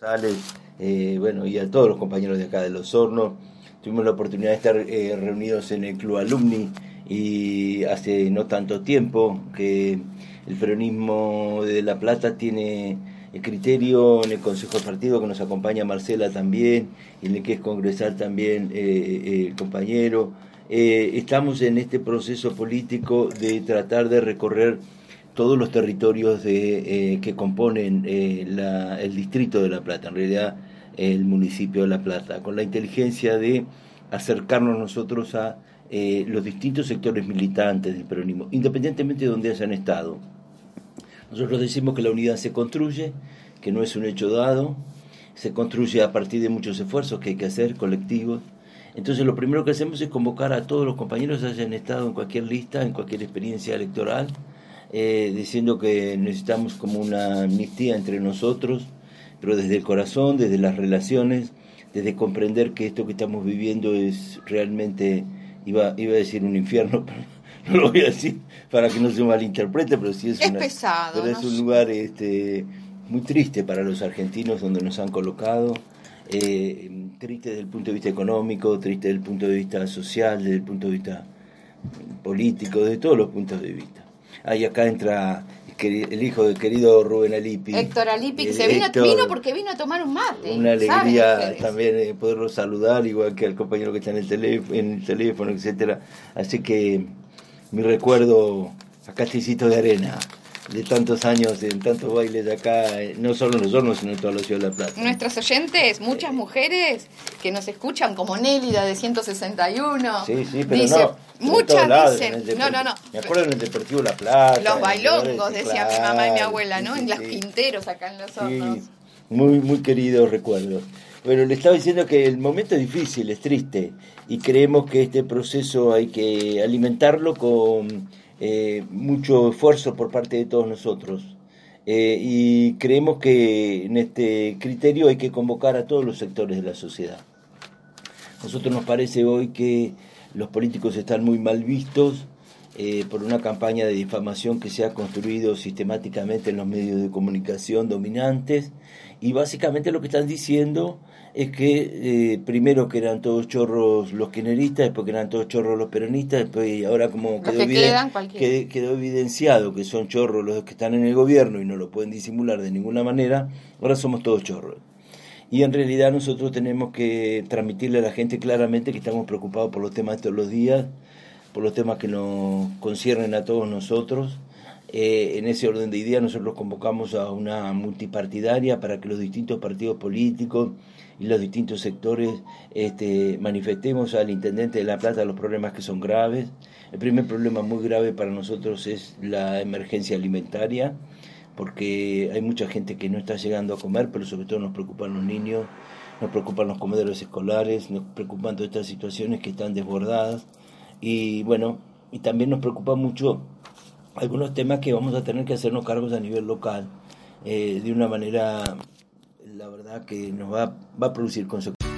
cbp.gov/careers. Eh, bueno, y a todos los compañeros de acá de Los Hornos. Tuvimos la oportunidad de estar eh, reunidos en el Club Alumni y hace no tanto tiempo que el peronismo de La Plata tiene el criterio en el Consejo de Partido que nos acompaña Marcela también, y en el que es congresal también eh, el compañero. estamos en este proceso político de tratar de recorrer todos los territorios de, que componen el distrito de La Plata. En realidad el municipio de La Plata, con la inteligencia de acercarnos nosotros a eh, los distintos sectores militantes del peronismo, independientemente de donde hayan estado. Nosotros decimos que la unidad se construye, que no es un hecho dado, se construye a partir de muchos esfuerzos que hay que hacer, colectivos. Entonces lo primero que hacemos es convocar a todos los compañeros que hayan estado en cualquier lista, en cualquier experiencia electoral, eh, diciendo que necesitamos como una amnistía entre nosotros, pero desde el corazón, desde las relaciones, desde comprender que esto que estamos viviendo es realmente, iba, iba a decir un infierno, pero no lo voy a decir para que no se malinterprete, pero sí es, pesado, pero es un lugar este, muy triste para los argentinos donde nos han colocado, eh, triste desde el punto de vista económico, triste desde el punto de vista social, desde el punto de vista político, desde todos los puntos de vista. Ahí acá entra el hijo del querido Rubén Alipi. Héctor Alipi, que se vino, vino, porque vino a tomar un mate. Una alegría también eh, poderlo saludar, igual que al compañero que está en el, teléfono, en el teléfono, etcétera. Así que mi recuerdo a Casticito de Arena de tantos años en tantos bailes de acá, eh, no solo en los hornos, sino en toda la ciudad de La Plata. Nuestros oyentes, muchas mujeres que nos escuchan, como Nélida de 161. Sí, sí, pero no. Muchas dicen, no, no, no. Me acuerdo en el Deportivo La Plata. Los bailongos, decía mi mamá y mi abuela, ¿no? en las pinteros acá en los hornos. Sí, muy, muy queridos recuerdos. Bueno, le estaba diciendo que el momento es difícil, es triste, y creemos que este proceso hay que alimentarlo con eh, mucho esfuerzo por parte de todos nosotros. Eh, y creemos que en este criterio hay que convocar a todos los sectores de la sociedad. Nosotros nos parece hoy que los políticos están muy mal vistos eh, por una campaña de difamación que se ha construido sistemáticamente en los medios de comunicación dominantes y básicamente lo que están diciendo es que eh, primero que eran todos chorros los kirchneristas, después que eran todos chorros los peronistas, después ahora como quedó, quedó, evidenciado que son chorros los que están en el gobierno y no lo pueden disimular de ninguna manera, ahora somos todos chorros. Y en realidad nosotros tenemos que transmitirle a la gente claramente que estamos preocupados por los temas de todos los días, por los temas que nos conciernen a todos nosotros eh, en ese orden de ideas nosotros convocamos a una multipartidaria para que los distintos partidos políticos y los distintos sectores este, manifestemos al intendente de La Plata los problemas que son graves. El primer problema muy grave para nosotros es la emergencia alimentaria, porque hay mucha gente que no está llegando a comer, pero sobre todo nos preocupan los niños, nos preocupan los comedores escolares, nos preocupan todas estas situaciones que están desbordadas y bueno, y también nos preocupa mucho algunos temas que vamos a tener que hacernos cargos a nivel local eh, de una manera, la verdad, que nos va, va a producir consecuencias.